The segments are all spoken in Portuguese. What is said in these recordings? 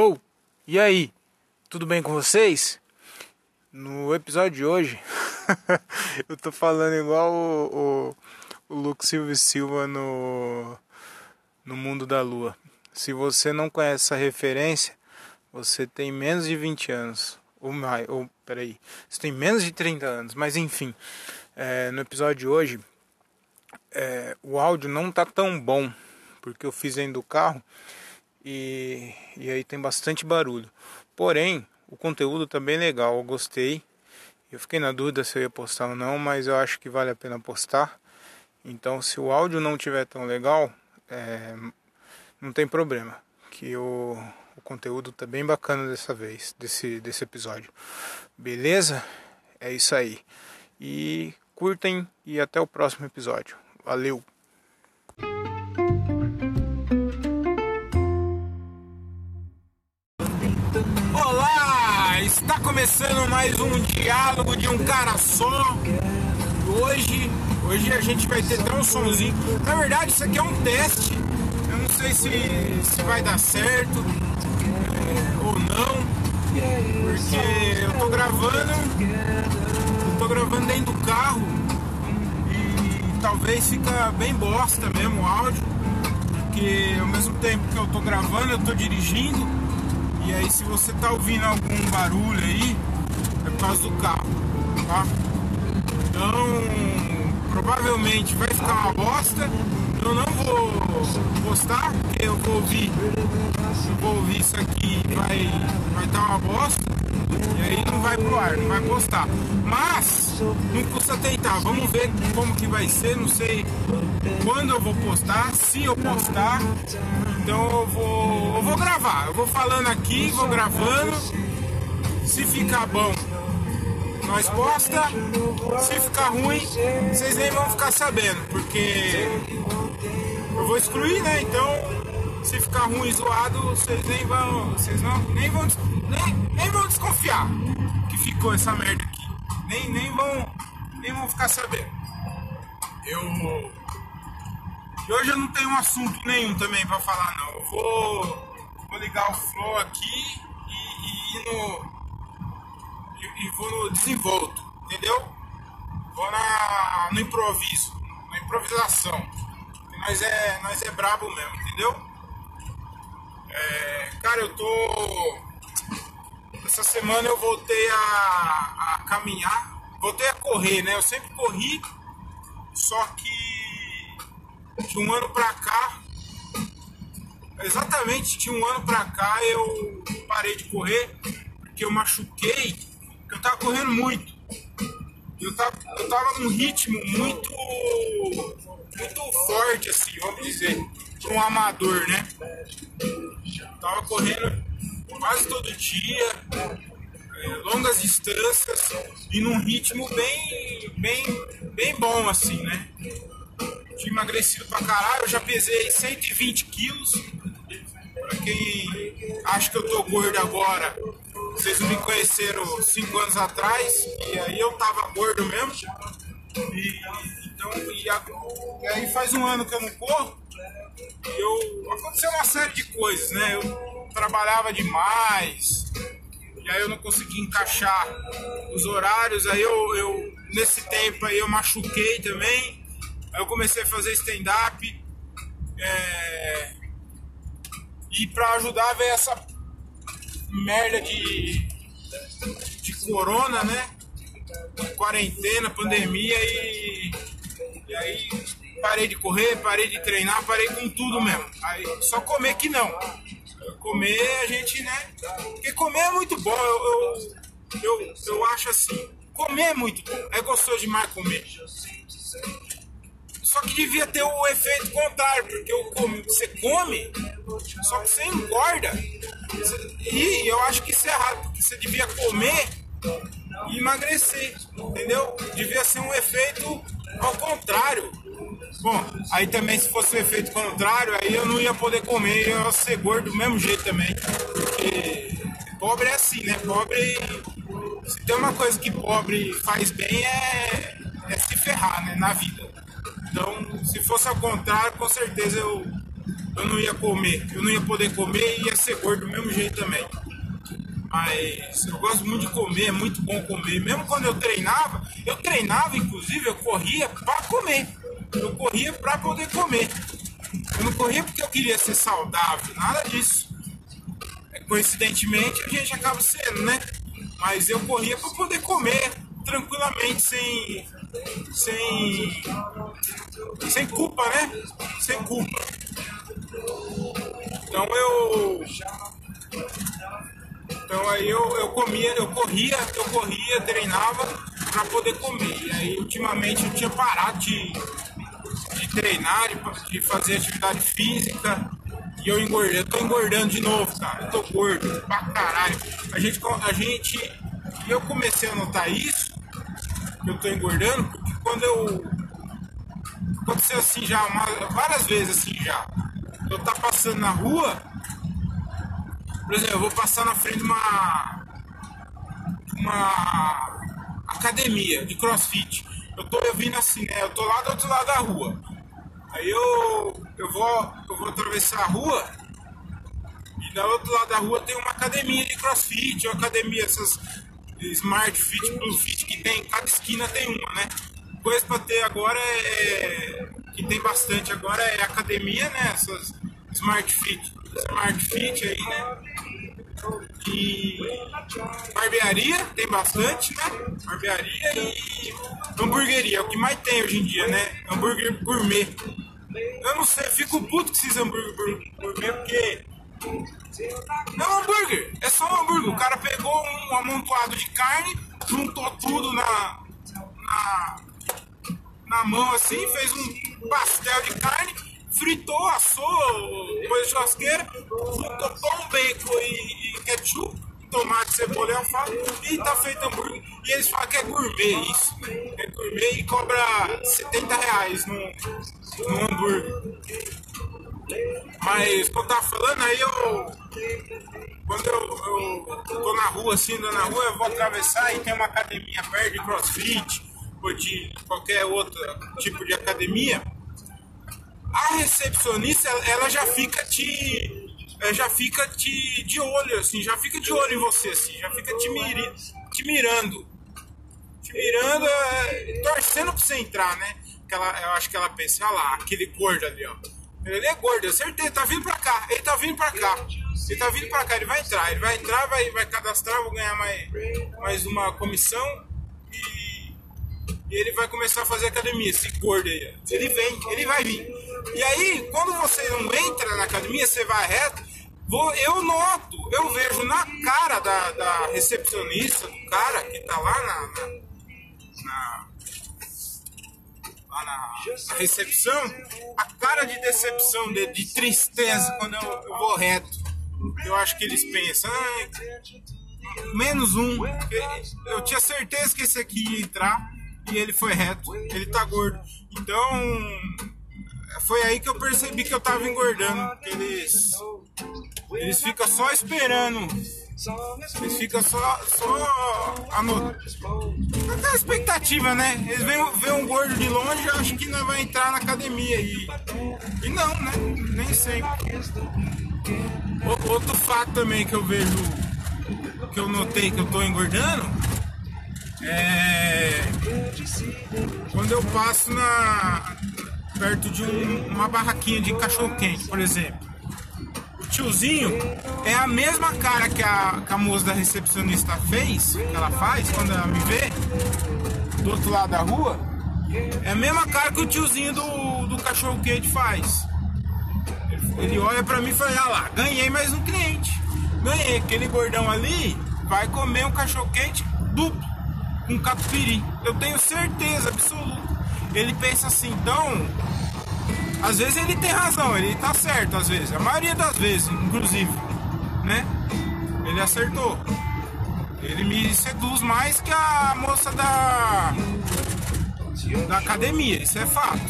Ou, oh, e aí? Tudo bem com vocês? No episódio de hoje, eu tô falando igual o, o, o Silva Silva no, no Mundo da Lua. Se você não conhece essa referência, você tem menos de 20 anos. Ou mais, ou peraí, você tem menos de 30 anos, mas enfim. É, no episódio de hoje, é, o áudio não tá tão bom, porque eu fiz dentro do carro e, e aí tem bastante barulho. Porém, o conteúdo tá bem legal, eu gostei. Eu fiquei na dúvida se eu ia postar ou não, mas eu acho que vale a pena postar. Então, se o áudio não tiver tão legal, é, não tem problema, que o, o conteúdo tá bem bacana dessa vez, desse, desse episódio. Beleza? É isso aí. E curtem e até o próximo episódio. Valeu! Está começando mais um diálogo de um cara só. Hoje, hoje a gente vai ter até um somzinho. Na verdade, isso aqui é um teste. Eu não sei se, se vai dar certo é, ou não. Porque eu tô gravando. Eu tô gravando dentro do carro. E talvez fica bem bosta mesmo o áudio. Porque ao mesmo tempo que eu tô gravando, eu tô dirigindo. E aí se você tá ouvindo algum barulho aí, é por causa do carro, tá? Então, provavelmente vai ficar uma bosta. Eu não vou postar, porque eu vou ouvir, eu vou ouvir isso aqui vai vai tá uma bosta. E aí não vai pro ar, não vai postar. Mas não custa tentar. Vamos ver como que vai ser, não sei quando eu vou postar, se eu postar. Então eu vou, eu vou gravar. Eu vou falando aqui, vou gravando. Se ficar bom, nós posta. Se ficar ruim, vocês nem vão ficar sabendo, porque eu vou excluir, né? Então, se ficar ruim zoado, vocês nem vão, vocês não, nem vão, nem, nem vão desconfiar que ficou essa merda aqui. Nem, nem vão, nem vão ficar sabendo. Eu e hoje eu não tenho assunto nenhum também para falar não. Eu vou, vou ligar o flow aqui e, e no e, e, vou no desenvolto, entendeu? Vou na, no improviso, na improvisação. Nós é, nós é brabo mesmo, entendeu? É, cara, eu tô. Essa semana eu voltei a, a caminhar, voltei a correr, né? Eu sempre corri, só que de um ano pra cá, exatamente de um ano pra cá eu parei de correr porque eu machuquei, porque eu tava correndo muito. Eu tava, eu tava num ritmo muito muito forte assim, vamos dizer, para um amador, né? Eu tava correndo quase todo dia, é, longas distâncias e num ritmo bem bem bem bom assim, né? Tinha emagrecido pra caralho, eu já pesei 120 quilos. Pra quem acha que eu tô gordo agora, vocês me conheceram 5 anos atrás, e aí eu tava gordo mesmo. E, então, e, a, e aí faz um ano que eu não corro, eu, aconteceu uma série de coisas, né? Eu trabalhava demais, e aí eu não consegui encaixar os horários, aí eu, eu nesse tempo aí eu machuquei também. Aí eu comecei a fazer stand-up. É... E pra ajudar veio essa merda de, de corona, né? Quarentena, pandemia e, e aí parei de correr, parei de treinar, parei com tudo mesmo. Aí só comer que não. Comer a gente, né? Porque comer é muito bom. Eu, eu, eu, eu acho assim, comer é muito bom. É gostoso demais comer. Só que devia ter o efeito contrário, porque come, você come, só que você engorda. E eu acho que isso é errado, porque você devia comer e emagrecer, entendeu? Devia ser um efeito ao contrário. Bom, aí também se fosse o efeito contrário, aí eu não ia poder comer, eu ia ser gordo do mesmo jeito também. Porque pobre é assim, né? Pobre. Se tem uma coisa que pobre faz bem é, é se ferrar, né? Na vida. Então, se fosse ao contrário, com certeza eu, eu não ia comer, eu não ia poder comer e ia ser gordo do mesmo jeito também. Mas eu gosto muito de comer, é muito bom comer. Mesmo quando eu treinava, eu treinava, inclusive, eu corria para comer. Eu corria para poder comer. Eu não corria porque eu queria ser saudável, nada disso. Coincidentemente a gente acaba sendo, né? Mas eu corria para poder comer tranquilamente, sem, sem, sem culpa, né? Sem culpa. Então eu então aí eu, eu comia, eu corria, eu corria, treinava para poder comer. E aí ultimamente eu tinha parado de, de treinar, de, de fazer atividade física. E eu engordei, eu tô engordando de novo, cara. Eu tô gordo pra caralho. A gente, a gente, eu comecei a notar isso, que eu tô engordando, porque quando eu aconteceu assim já, uma, várias vezes assim já. Eu tá passando na rua, por exemplo, eu vou passar na frente de uma. uma academia de crossfit. Eu tô eu vindo assim, né? Eu tô lá do outro lado da rua. Aí eu, eu, vou, eu vou atravessar a rua e do outro lado da rua tem uma academia de crossfit, uma academia, essas Smart Fit, Blue Fit, que tem, cada esquina tem uma, né? Coisa pra ter agora é. que tem bastante agora é academia, né? Essas Smart Fit, Smart Fit aí, né? E barbearia, tem bastante, né? Barbearia e hamburgueria, é o que mais tem hoje em dia, né? Hambúrguer gourmet. Eu não sei, fico puto com esses hambúrguer gourmet porque. Não é hambúrguer, é só um hambúrguer. O cara pegou um amontoado de carne, juntou tudo na, na, na mão assim, fez um pastel de carne fritou, assou, pôs churrasqueira, botou um bacon e, e ketchup, tomate, cebola e alface e tá feito hambúrguer. E eles falam que é gourmet isso, é gourmet e cobra 70 reais no, no hambúrguer. Mas, quando tava falando, aí eu. Quando eu, eu tô na rua, assim, andando na rua, eu vou atravessar e tem uma academia perto de crossfit ou de qualquer outro tipo de academia a recepcionista ela já fica te já fica te de olho assim, já fica de olho em você assim, já fica te, te mirando. Te mirando, é, torcendo pra você entrar, né? Que ela, eu acho que ela pensa, olha lá, aquele gordo ali, ó. Ele é gordo, eu certeza, tá vindo pra cá, ele tá vindo pra cá. Ele tá vindo pra cá, ele vai entrar, ele vai entrar, vai, vai cadastrar, vou ganhar mais, mais uma comissão e ele vai começar a fazer academia, esse gordo aí. Ele vem, ele vai vir. E aí, quando você não entra na academia, você vai reto, eu noto, eu vejo na cara da, da recepcionista, do cara que tá lá na, na, na, lá na, recepção, a cara de decepção, de, de tristeza quando eu, eu, vou reto. Eu acho que eles pensam, ah, menos um. Eu tinha certeza que esse aqui ia entrar e ele foi reto. Ele tá gordo. Então, foi aí que eu percebi que eu tava engordando. Eles. Eles ficam só esperando. Eles ficam só. só. Aquela expectativa, né? Eles veem, veem um gordo de longe e acham que não vai entrar na academia. E, e não, né? Nem sempre. Outro fato também que eu vejo. Que eu notei que eu tô engordando. É. Quando eu passo na perto de um, uma barraquinha de cachorro-quente, por exemplo. O tiozinho é a mesma cara que a, que a moça da recepcionista fez, que ela faz quando ela me vê, do outro lado da rua. É a mesma cara que o tiozinho do, do cachorro-quente faz. Ele olha pra mim e fala, ah lá, ganhei mais um cliente. Ganhei, aquele gordão ali vai comer um cachorro-quente duplo, com catupiry. Eu tenho certeza absoluta ele pensa assim, então. Às vezes ele tem razão, ele tá certo, às vezes, a maioria das vezes, inclusive, né? Ele acertou. Ele me seduz mais que a moça da da academia, isso é fato.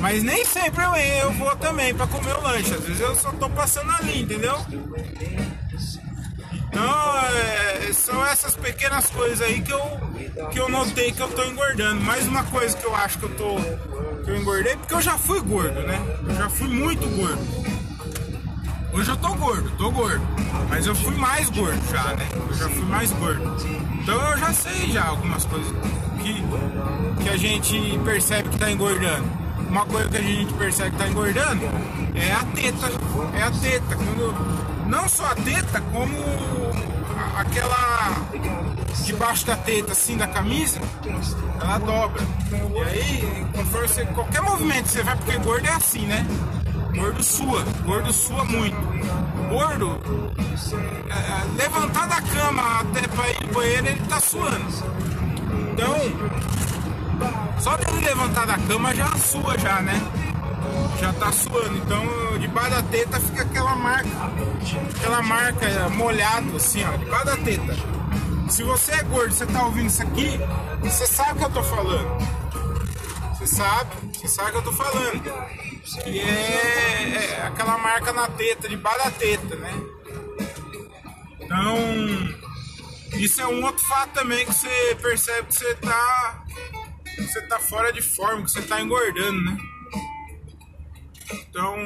Mas nem sempre eu, eu vou também para comer o lanche, às vezes eu só tô passando ali, entendeu? Então, é, são essas pequenas coisas aí que eu, que eu notei que eu tô engordando. Mais uma coisa que eu acho que eu tô que eu engordei, porque eu já fui gordo, né? Eu já fui muito gordo. Hoje eu tô gordo, tô gordo. Mas eu fui mais gordo já, né? Eu já fui mais gordo. Então eu já sei já algumas coisas que, que a gente percebe que tá engordando. Uma coisa que a gente percebe que tá engordando é a teta. É a teta. Quando, não só a teta, como aquela debaixo da teta, assim, da camisa, ela dobra. E aí, conforme você, qualquer movimento que você vai, porque gordo é assim, né? Gordo sua, gordo sua muito. Gordo, é, é, levantar da cama até pra ir no banheiro, ele tá suando. Então, só dele levantar da cama já sua já, né? Já tá suando. Então, debaixo da teta fica aquela marca, aquela marca molhado assim, ó, debaixo da teta. Se você é gordo, você tá ouvindo isso aqui, você sabe o que eu tô falando. Você sabe, você sabe o que eu tô falando. Que é, é aquela marca na teta, debaixo da teta, né? Então, isso é um outro fato também que você percebe que você tá. Você tá fora de forma, que você tá engordando, né? Então.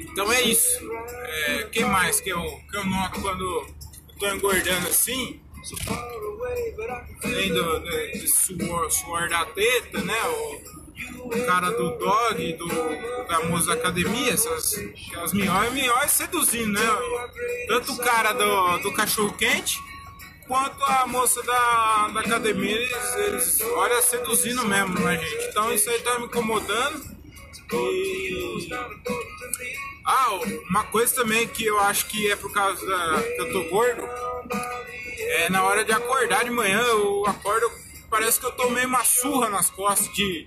Então é isso. É, quem mais que eu, que eu noto quando tô engordando assim? Além do, do, do suor, suor, da teta, né? O, o cara do dog, do, da moça academia, essas, as minhóis, minhóis seduzindo, né? Tanto o cara do, do cachorro quente quanto a moça da, da academia, eles, eles olha seduzindo mesmo, né, gente? Então isso aí tá me incomodando. Ah, uma coisa também que eu acho que é por causa da, que eu tô gordo é na hora de acordar de manhã, eu acordo, parece que eu tomei uma surra nas costas de.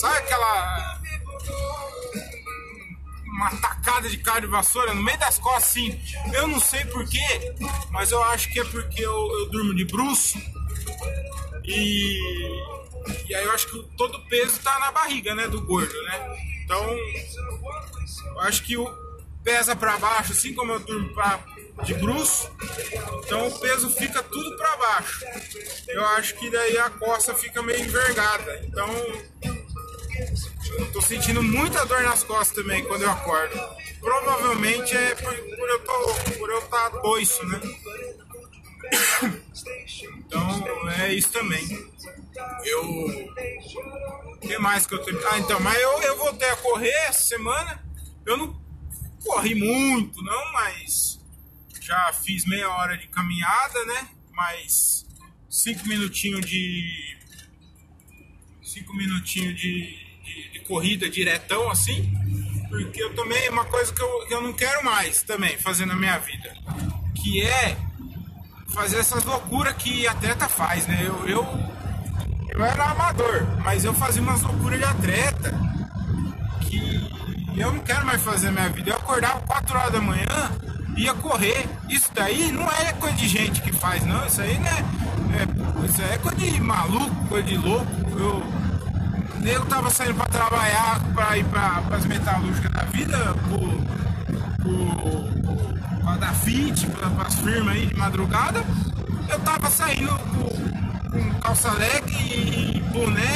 Sabe aquela. Uma tacada de carne de vassoura no meio das costas, assim. Eu não sei porquê, mas eu acho que é porque eu, eu durmo de bruxo. E, e aí eu acho que todo o peso tá na barriga, né? Do gordo, né? Então, eu acho que o pesa para baixo, assim como eu durmo pra, de bruxo, então o peso fica tudo para baixo. Eu acho que daí a costa fica meio envergada. Então eu tô sentindo muita dor nas costas também quando eu acordo. Provavelmente é por, eu por eu estar tá doiço, né? Então é isso também. Eu. O que mais que eu tenho? Ah, então, mas eu, eu voltei a correr essa semana. Eu não corri muito, não, mas já fiz meia hora de caminhada, né? Mais cinco minutinhos de. Cinco minutinhos de, de, de corrida diretão assim. Porque eu também, uma coisa que eu, que eu não quero mais também fazer na minha vida. Que é fazer essas loucuras que atleta faz, né? Eu, eu, eu era amador, mas eu fazia umas loucuras de atleta que eu não quero mais fazer minha vida. Eu acordava 4 horas da manhã ia correr. Isso daí não é coisa de gente que faz, não. Isso aí né, é, isso aí é coisa de maluco, coisa de louco. Eu, eu tava saindo para trabalhar, para ir para as metalúrgicas da vida, para dar fit, para as firmas aí de madrugada. Eu tava saindo com, calça e boné,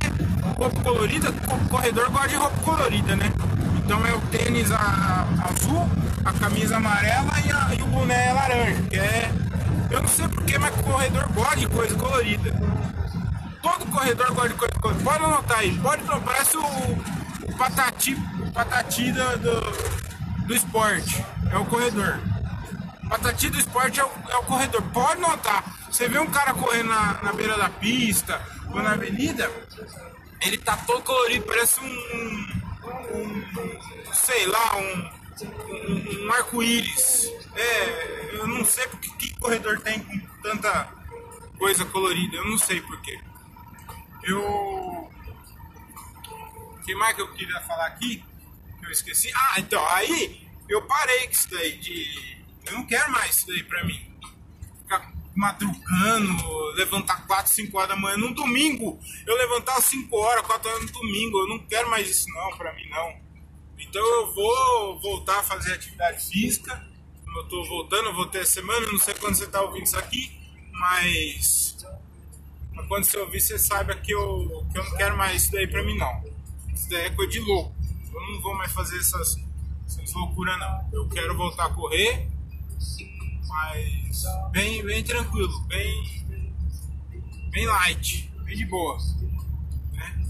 roupa colorida, corredor gosta de roupa colorida, né? Então é o tênis a, a, azul, a camisa amarela e, a, e, o boné laranja, que é. Eu não sei porquê, mas corredor gosta de coisa colorida. Todo corredor gosta de coisa colorida. Pode anotar aí, pode parece o, o patati, o patati do, do, do esporte. É o corredor. Patati do esporte é o, é o corredor. Pode notar. Você vê um cara correndo na, na beira da pista ou na avenida, ele tá todo colorido, parece um um, sei lá, um, um, arco-íris. É, eu não sei porque que corredor tem com tanta coisa colorida, eu não sei porquê. Eu. O que mais que eu queria falar aqui? Eu esqueci. Ah, então, aí eu parei com isso daí de. Eu não quero mais isso daí pra mim. Ficar madrugando, levantar 4, 5 horas da manhã num domingo. Eu levantar 5 horas, 4 horas no domingo. Eu não quero mais isso não, pra mim não. Então eu vou voltar a fazer atividade física. Eu tô voltando, vou ter semana, não sei quando você tá ouvindo isso aqui, mas Mas quando você ouvir, você saiba que eu, que eu não quero mais isso daí pra mim, não. Isso daí é coisa de louco. Eu não vou mais fazer essas, essas loucuras, não. Eu quero voltar a correr, mas bem, bem tranquilo, bem, bem light, bem de boa. Né?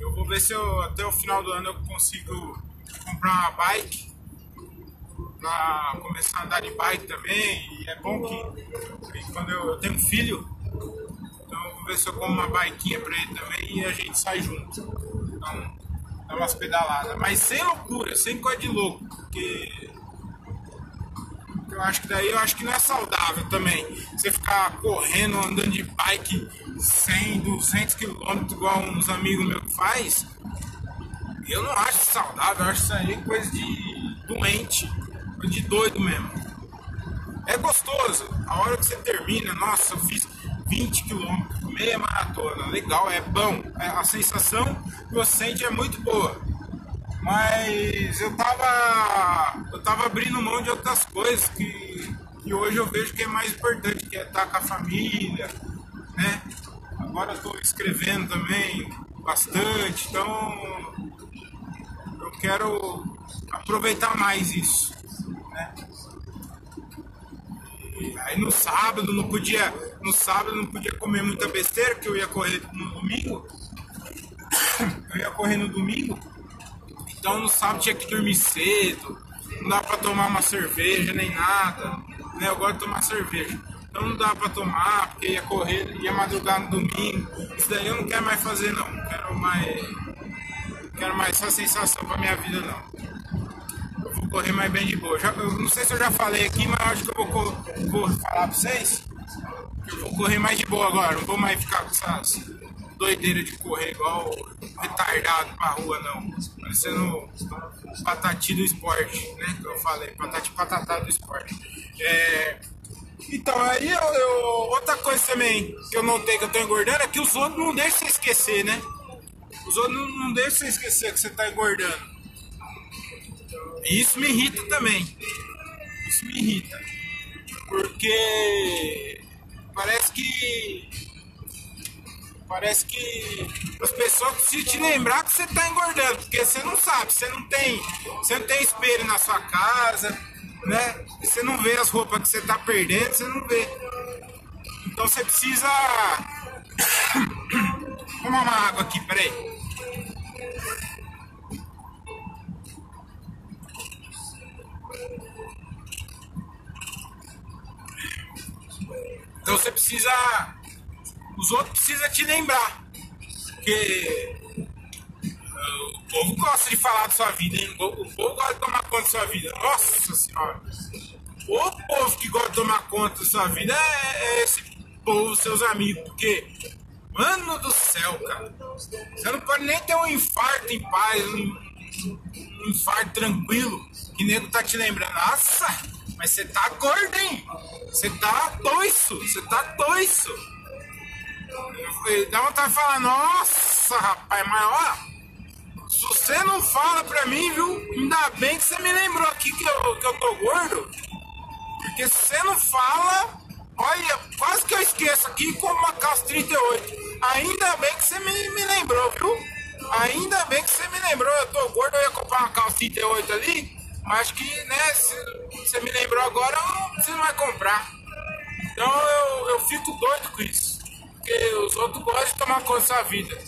Eu vou ver se eu, até o final do ano eu consigo comprar uma bike para começar a andar de bike também. E é bom que, quando eu, eu, tenho um filho, então eu vou ver se eu compro uma biquinha para ele também e a gente sai junto. Então, dá umas pedaladas. Mas sem loucura, sem coisa de louco, porque eu acho que daí eu acho que não é saudável também. Você ficar correndo, andando de bike 100, 200 km igual uns amigos meus faz. Eu não acho saudável, eu acho isso aí coisa de doente de doido mesmo. É gostoso. A hora que você termina, nossa, eu fiz 20 quilômetros, meia maratona, legal, é bom. É, a sensação que você sente é muito boa. Mas eu tava. Eu tava abrindo mão de outras coisas que, que hoje eu vejo que é mais importante, que é estar com a família, né? Agora eu tô escrevendo também bastante, então eu quero aproveitar mais isso. Né? Aí no sábado não podia, no sábado não podia comer muita besteira, que eu ia correr no domingo. Eu ia correr no domingo. Então no sábado tinha que dormir cedo, não dá para tomar uma cerveja nem nada. Né? Eu gosto de tomar cerveja. Então não dá para tomar, porque ia correr, ia madrugar no domingo. Isso daí eu não quero mais fazer não. Não quero mais. Não quero mais essa sensação pra minha vida não correr mais bem de boa. Já, eu não sei se eu já falei aqui, mas acho que eu vou, vou falar pra vocês. Eu vou correr mais de boa agora, não vou mais ficar com essas doideiras de correr igual retardado pra rua, não. Parecendo patati do esporte, né? Que eu falei, patati patatá do esporte. É... Então, aí eu, eu, outra coisa também que eu notei que eu tô engordando é que os outros não deixam você esquecer, né? Os outros não, não deixam você esquecer que você tá engordando. E isso me irrita também. Isso me irrita. Porque parece que. Parece que as pessoas precisam te lembrar que você está engordando, porque você não sabe, você não tem, você não tem espelho na sua casa, né? Você não vê as roupas que você está perdendo, você não vê. Então você precisa. Tomar uma água aqui, peraí. Então você precisa. Os outros precisam te lembrar. Porque uh, o povo gosta de falar da sua vida, hein? O povo gosta de tomar conta da sua vida. Nossa senhora! O povo que gosta de tomar conta da sua vida é, é esse povo, seus amigos. Porque, mano do céu, cara, você não pode nem ter um infarto em paz, um, um infarto tranquilo, que nego tá te lembrando. Nossa! Mas você tá gordo, hein? Você tá toiço, você tá toiço. Dá vontade de falar, nossa, rapaz, mas ó, se você não fala pra mim, viu? Ainda bem que você me lembrou aqui que eu, que eu tô gordo. Porque se você não fala, olha, quase que eu esqueço aqui como uma calça 38. Ainda bem que você me, me lembrou, viu? Ainda bem que você me lembrou, eu tô gordo, eu ia comprar uma calça 38 ali. Acho que, né, se você me lembrou agora, você não vai comprar. Então eu, eu fico doido com isso. Porque os outros gostam de tomar conta da vida.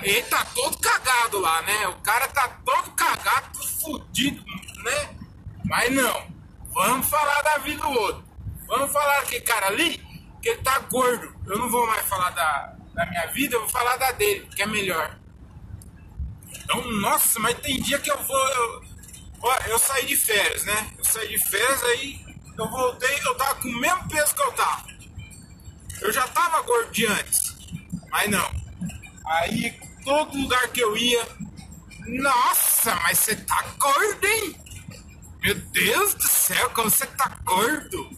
Ele tá todo cagado lá, né? O cara tá todo cagado, todo fudido, né? Mas não. Vamos falar da vida do outro. Vamos falar aquele cara ali, que ele tá gordo. Eu não vou mais falar da, da minha vida, eu vou falar da dele, que é melhor. Então, nossa, mas tem dia que eu vou. Eu, eu saí de férias, né? Eu saí de férias, aí eu voltei, eu tava com o mesmo peso que eu tava. Eu já tava gordo de antes, mas não. Aí, todo lugar que eu ia, nossa, mas você tá gordo, hein? Meu Deus do céu, como você tá gordo.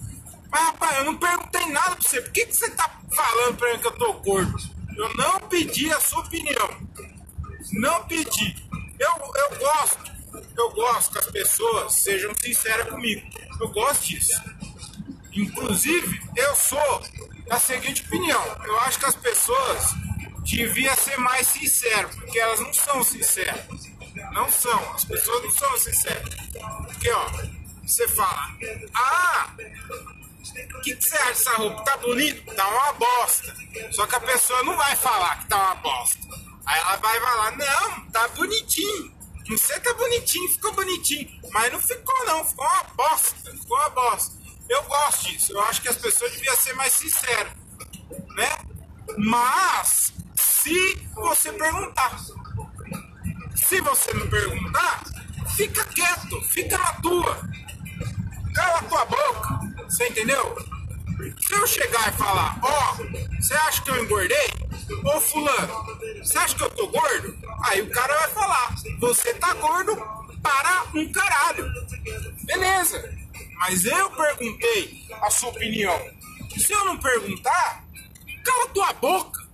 Mas rapaz, eu não perguntei nada pra você. Por que, que você tá falando pra mim que eu tô gordo? Eu não pedi a sua opinião. Não pedi. Eu, eu gosto eu gosto que as pessoas sejam sinceras comigo. Eu gosto disso. Inclusive, eu sou da seguinte opinião: eu acho que as pessoas deviam ser mais sinceras, porque elas não são sinceras. Não são, as pessoas não são sinceras. Porque, ó, você fala, ah, o que, que você acha dessa roupa? Tá bonito? Tá uma bosta. Só que a pessoa não vai falar que tá uma bosta. Aí ela vai falar, não, tá bonitinho. Você tá bonitinho, ficou bonitinho. Mas não ficou não, ficou uma bosta. Ficou uma bosta. Eu gosto disso. Eu acho que as pessoas deviam ser mais sinceras. Né? Mas se você perguntar. Se você não perguntar, fica quieto, fica na tua. Cala a tua boca. Você entendeu? Se eu chegar e falar, ó, oh, você acha que eu engordei? Ô fulano, você acha que eu tô gordo? Aí o cara vai falar, você tá gordo para um caralho. Beleza. Mas eu perguntei a sua opinião. Se eu não perguntar, cala tua boca,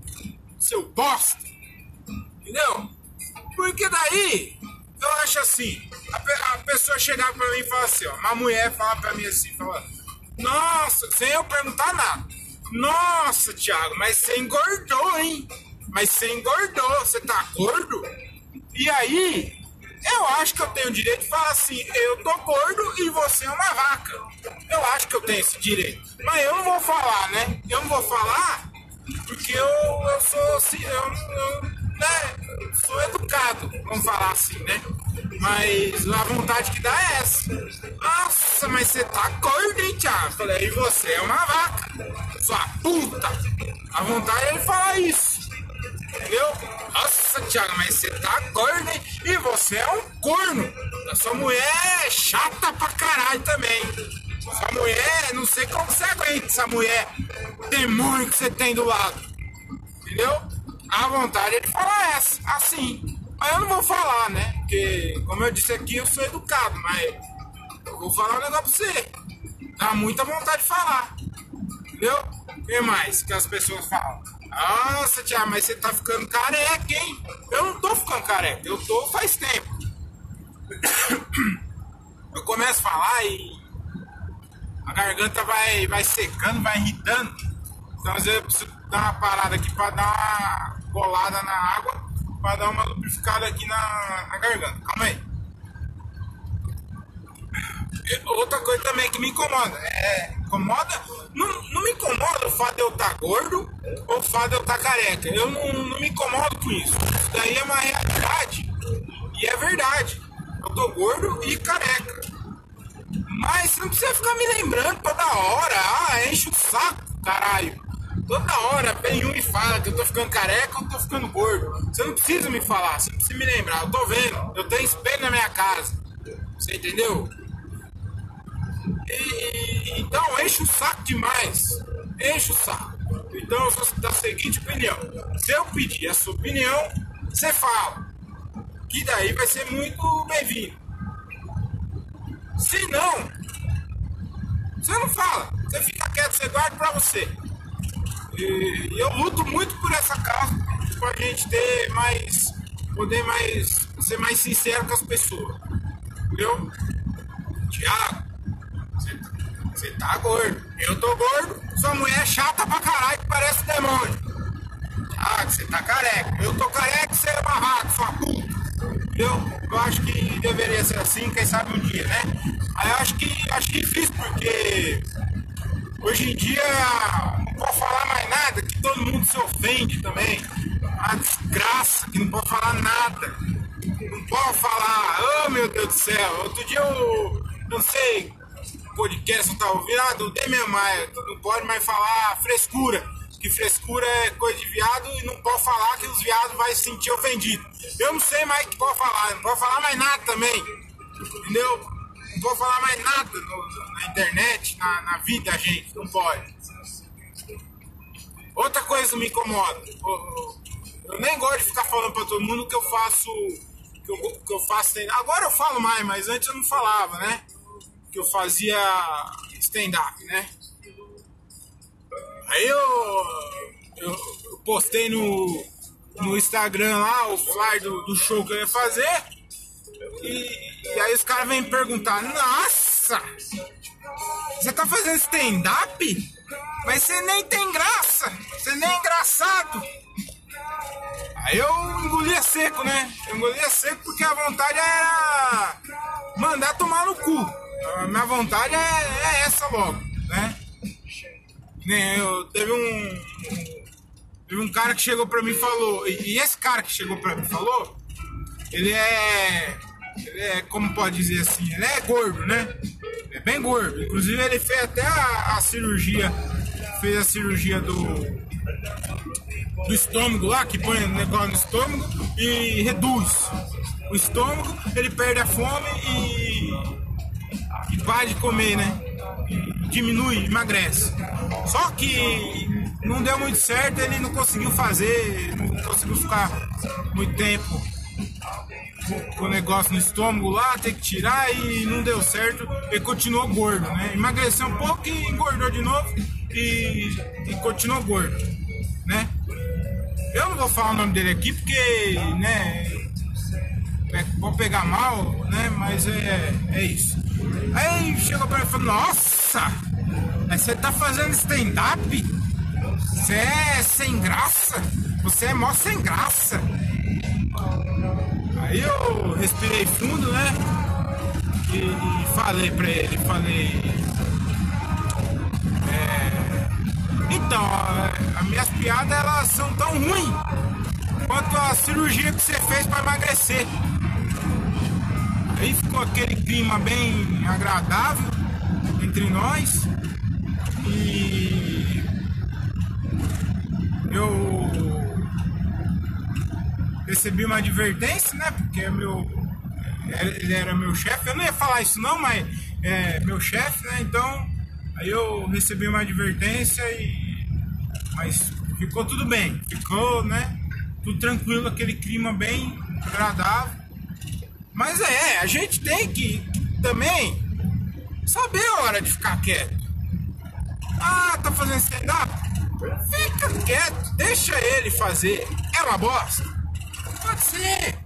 seu bosta. Entendeu? Porque daí, eu acho assim, a, a pessoa chegar pra mim e falar assim, ó, uma mulher fala pra mim assim, fala, nossa, sem eu perguntar nada. Nossa, Thiago, mas você engordou, hein? Mas você engordou, você tá gordo? E aí, eu acho que eu tenho o direito de falar assim, eu tô gordo e você é uma vaca. Eu acho que eu tenho esse direito. Mas eu não vou falar, né? Eu não vou falar porque eu, eu sou assim, eu, eu né, sou educado, vamos falar assim, né? Mas a vontade que dá é essa. Nossa, mas você tá gordo, hein, Thiago? Falei, e você é uma vaca, sua puta. A vontade é de falar isso. Entendeu? Nossa, Thiago, mas você tá gordo, hein? E você é um corno. A sua mulher é chata pra caralho também. Essa mulher, não sei como você aguenta essa mulher. Demônio que você tem do lado. Entendeu? A vontade é de falar essa, assim. Mas eu não vou falar, né? Porque, como eu disse aqui, eu sou educado, mas eu vou falar um negócio pra você. Dá muita vontade de falar. Entendeu? O que mais que as pessoas falam? Nossa, Tiago, mas você tá ficando careca, hein? Eu não tô ficando careca, eu tô faz tempo. Eu começo a falar e a garganta vai, vai secando, vai irritando. Então às vezes eu preciso dar uma parada aqui pra dar uma bolada na água, pra dar uma lubrificada aqui na, na garganta. Calma aí. Outra coisa também que me incomoda. É, incomoda? Não, não me incomoda o fato de eu estar tá gordo ou o fato de eu estar tá careca. Eu não, não me incomodo com isso. Isso daí é uma realidade. E é verdade. Eu tô gordo e careca. Mas você não precisa ficar me lembrando toda hora. Ah, enche o saco, caralho. Toda hora vem um e fala que eu tô ficando careca ou tô ficando gordo. Você não precisa me falar, você não precisa me lembrar. Eu tô vendo, eu tenho espelho na minha casa. Você entendeu? E, então enche o saco demais. Enche o saco. Então eu sou da seguinte opinião. Se eu pedir a sua opinião, você fala. Que daí vai ser muito bem-vindo. Se não, você não fala. Você fica quieto, você guarda pra você. E eu luto muito por essa causa, pra gente ter mais. poder mais. ser mais sincero com as pessoas. Entendeu? Tiago, você tá gordo. Eu tô gordo, sua mulher é chata pra caralho parece demônio. Ah, você tá careca. Eu tô careca, você é vaca, sua puta. Entendeu? Eu acho que deveria ser assim, quem sabe um dia, né? Aí eu acho que acho difícil porque hoje em dia não pode falar mais nada, que todo mundo se ofende também. A desgraça, que não pode falar nada. Não pode falar, oh meu Deus do céu. Outro dia eu não sei podcast, não tá ouvindo, ah, do Demian Maia, não pode mais falar frescura, que frescura é coisa de viado e não pode falar que os viados vão se sentir ofendidos. Eu não sei mais o que pode falar, não pode falar mais nada também, entendeu? Não pode falar mais nada no, na internet, na, na vida da gente, não pode. Outra coisa que me incomoda, eu, nem gosto de ficar falando pra todo mundo que eu faço que eu, que eu faço. Agora eu falo mais, mas antes eu não falava, né? Que eu fazia stand-up, né? Aí eu, eu, postei no, no Instagram lá o flyer do, do show que eu ia fazer. E, e aí os caras vêm perguntar, nossa, Nossa! Você tá fazendo stand-up? Mas você nem tem graça! Você nem é engraçado! Aí eu engolia seco, né? Eu engolia seco porque a vontade era mandar tomar no cu. A minha vontade é, é essa logo, né? Eu, teve um, teve um cara que chegou pra mim e falou, e, e esse cara que chegou pra mim falou, ele é, ele é, como pode dizer assim, ele é gordo, né? É bem gordo. Inclusive ele fez até a, a cirurgia, fez a cirurgia do do estômago lá, que põe negócio no estômago e reduz o estômago, ele perde a fome e, e para de comer, né? Diminui, emagrece. Só que não deu muito certo, ele não conseguiu fazer, não conseguiu ficar muito tempo com o negócio no estômago lá, tem que tirar e não deu certo, ele continuou gordo, né? Emagreceu um pouco e engordou de novo e, e continuou gordo, né? Eu não vou falar o nome dele aqui porque, né, é, vou pegar mal, né, mas é, é isso. Aí chegou pra mim e falou, nossa, você tá fazendo stand-up? Você é sem graça? Você é mó sem graça. Aí eu respirei fundo, né, e, e falei pra ele, falei... Então, as minhas piadas elas são tão ruins quanto a cirurgia que você fez para emagrecer. Aí ficou aquele clima bem agradável entre nós e eu recebi uma advertência, né? Porque meu, ele era meu chefe. Eu não ia falar isso não, mas é meu chefe, né? Então aí eu recebi uma advertência e mas ficou tudo bem, ficou, né? Tudo tranquilo, aquele clima bem agradável. Mas é, a gente tem que também saber a hora de ficar quieto. Ah, tá fazendo stand-up? Fica quieto, deixa ele fazer. É uma bosta? Pode ser.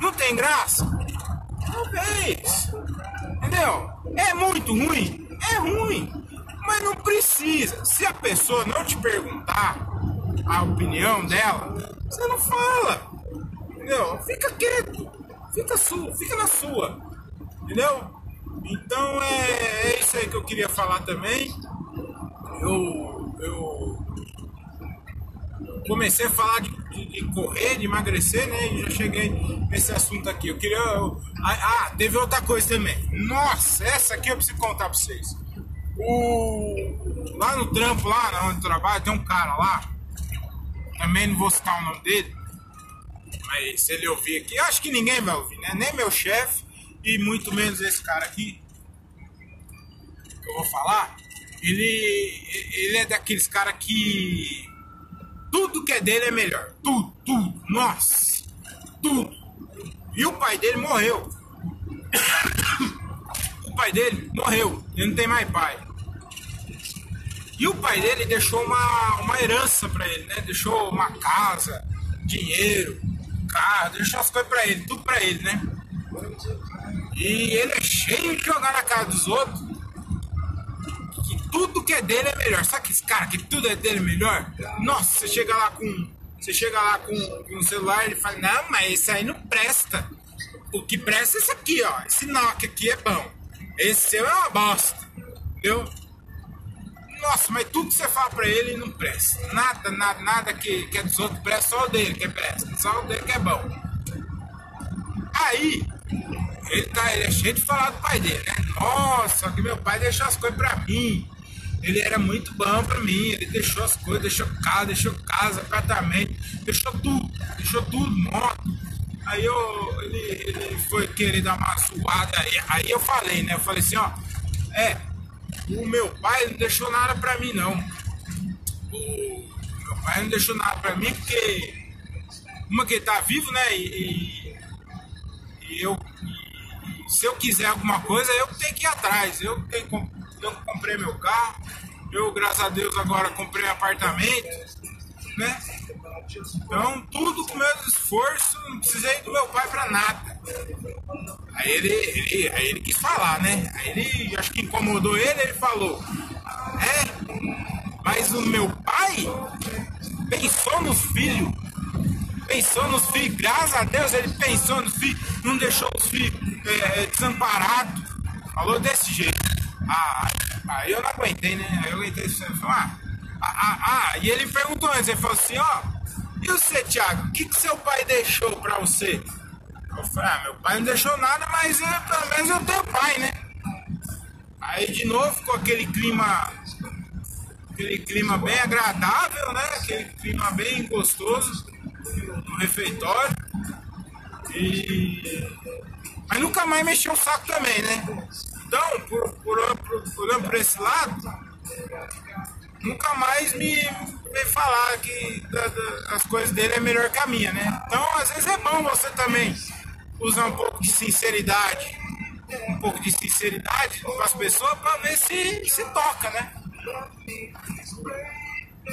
Não tem graça? Talvez. Entendeu? É muito ruim? É ruim. Mas não precisa. Se a pessoa não te perguntar a opinião dela, você não fala. Entendeu? Fica quieto. Fica, su fica na sua. Entendeu? Então é, é isso aí que eu queria falar também. Eu, eu comecei a falar de, de, de, correr, de emagrecer, né? E já cheguei nesse assunto aqui. Eu queria. Eu, ah, ah, teve outra coisa também. Nossa, essa aqui eu preciso contar pra vocês. O, lá no trampo, lá onde eu trabalho, tem um cara lá. Também não vou citar o nome dele. Mas se ele ouvir aqui, acho que ninguém vai ouvir, né? Nem meu chefe e muito menos esse cara aqui. Que eu vou falar. Ele, ele é daqueles caras que. Tudo que é dele é melhor. Tudo, tudo. Nossa. Tudo. E o pai dele morreu. o pai dele morreu. Ele não tem mais pai. E o pai dele deixou uma, uma herança para ele, né? Deixou uma casa, dinheiro, carro, deixou as coisas para ele, tudo para ele, né? E ele é cheio de jogar na casa dos outros. Que tudo que é dele é melhor. Sabe que esse cara que tudo é dele melhor? Nossa, você chega lá com. Você chega lá com, com um celular e ele fala, não, mas esse aí não presta. O que presta é esse aqui, ó. Esse Nokia aqui é bom. Esse seu é uma bosta. Entendeu? Nossa, mas tudo que você fala pra ele não presta. Nada, nada, nada que, que é dos outros presta, só o dele que presta. Só o dele que é bom. Aí, ele, tá, ele é cheio de falar do pai dele, né? Nossa, que meu pai deixou as coisas pra mim. Ele era muito bom pra mim. Ele deixou as coisas, deixou carro, deixou casa, apartamento, deixou tudo, deixou tudo, moto. Aí eu, ele, ele foi querer dar uma zoada. Aí, aí eu falei, né? Eu falei assim, ó, é, o meu pai não deixou nada pra mim, não. O meu pai não deixou nada pra mim porque. Uma que ele tá vivo, né? E, e eu. E, se eu quiser alguma coisa, eu tenho que ir atrás. Eu, tenho, eu comprei meu carro. Eu, graças a Deus, agora comprei apartamento, né? Então, tudo com meu esforço, não precisei do meu pai pra nada. Aí ele, ele, aí ele quis falar, né? Aí ele, acho que incomodou ele, ele falou: É, mas o meu pai pensou nos filhos. Pensou nos filhos, graças a Deus ele pensou nos filhos, não deixou os filhos é, desamparados. Falou desse jeito. Ah, aí eu não aguentei, né? Aí eu aguentei. Ah, ah, ah, ah, e ele perguntou antes, ele falou assim, ó, você, Thiago, o que, que seu pai deixou pra você? Eu falei, ah, meu pai não deixou nada, mas eu, pelo menos eu tenho pai, né? Aí de novo ficou aquele clima. Aquele clima bem agradável, né? Aquele clima bem gostoso no refeitório. E. Mas nunca mais mexeu o saco também, né? Então, por, por, por, por esse lado, nunca mais me, me falar que da, da, as coisas dele é melhor que a minha, né? Então, às vezes é bom você também usar um pouco de sinceridade, um pouco de sinceridade com as pessoas para ver se se toca, né?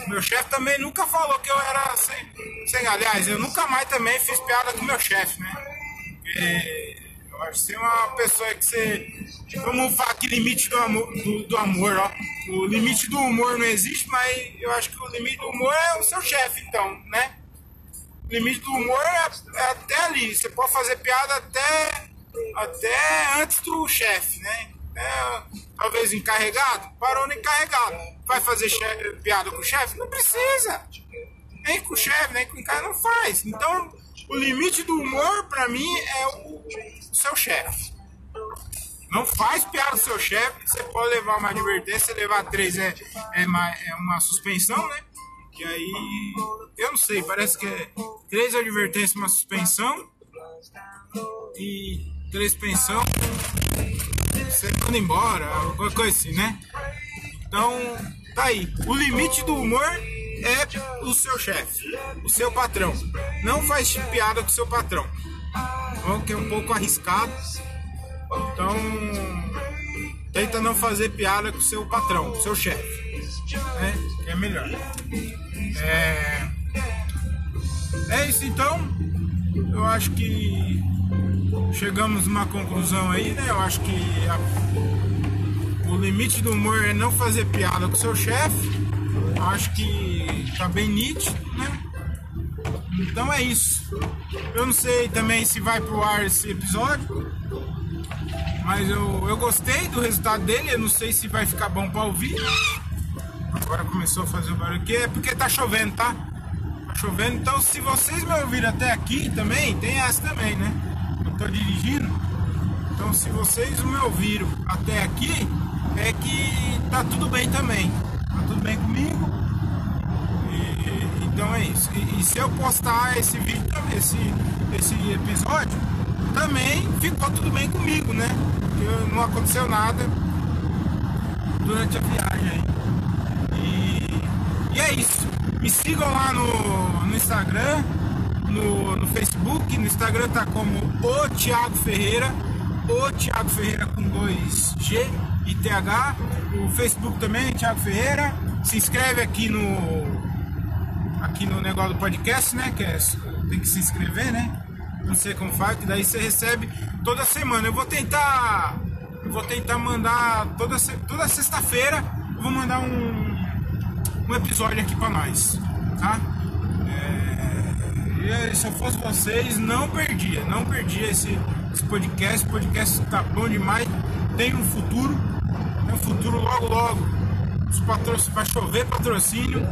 Meu chefe também nunca falou que eu era sem, sem. Aliás, eu nunca mais também fiz piada com meu chefe, né? Porque que você é uma pessoa que você. Vamos falar que limite do amor, do, do, amor, ó. O limite do humor não existe, mas eu acho que o limite do humor é o seu chefe, então, né? O limite do humor é, é até ali. Você pode fazer piada até, até antes do chefe, né? É, talvez encarregado, parou no encarregado. Vai fazer chefe, piada com o chefe? Não precisa. Nem com o chefe, nem com o cara não faz. Então, o limite do humor, pra mim, é o seu chefe. Não faz piada do seu chefe, você pode levar uma advertência, levar três é, é, uma, é uma suspensão, né? E aí, eu não sei, parece que é três advertências, uma suspensão e três pensão, você manda embora, alguma coisa assim, né? Então, tá aí. O limite do humor é o seu chefe, o seu patrão. Não faz piada com o seu patrão. Que é um pouco arriscado. Então, tenta não fazer piada com seu patrão, seu chefe. Né? Que é melhor. É, é isso então. Eu acho que chegamos numa conclusão aí, né? Eu acho que a, o limite do humor é não fazer piada com seu chefe. Acho que tá bem nítido, né? Então é isso. Eu não sei também se vai pro ar esse episódio. Mas eu, eu gostei do resultado dele. Eu não sei se vai ficar bom pra ouvir. Agora começou a fazer o barulho aqui. É porque tá chovendo, tá? Tá chovendo. Então se vocês me ouviram até aqui também, tem essa também, né? Eu tô dirigindo. Então se vocês me ouviram até aqui, é que tá tudo bem também. Tá tudo bem comigo. E, então é isso. E, e, se eu postar esse vídeo, esse, esse episódio, também ficou tudo bem comigo, né? Porque não aconteceu nada durante a viagem aí. E é isso. Me sigam lá no, no Instagram, no, no Facebook. No Instagram tá como o Thiago Ferreira. O Thiago Ferreira com dois G e TH. O Facebook também, Thiago Ferreira. Se inscreve aqui no aqui no negócio do podcast, né? Que é, tem que se inscrever, né? Não sei como faz, que daí você recebe toda semana. Eu vou tentar. Eu vou tentar mandar toda, toda sexta-feira. Vou mandar um, um episódio aqui para nós, tá? É, se eu fosse vocês, não perdia, não perdia esse, esse podcast. O podcast tá bom demais, tem um futuro, tem um futuro logo logo. Os patrocínios, vai chover patrocínio,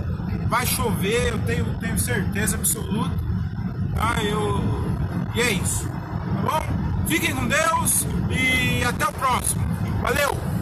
vai chover, eu tenho, tenho certeza absoluta. Tá? Eu, e é isso, tá bom? Fiquem com Deus e até o próximo. Valeu!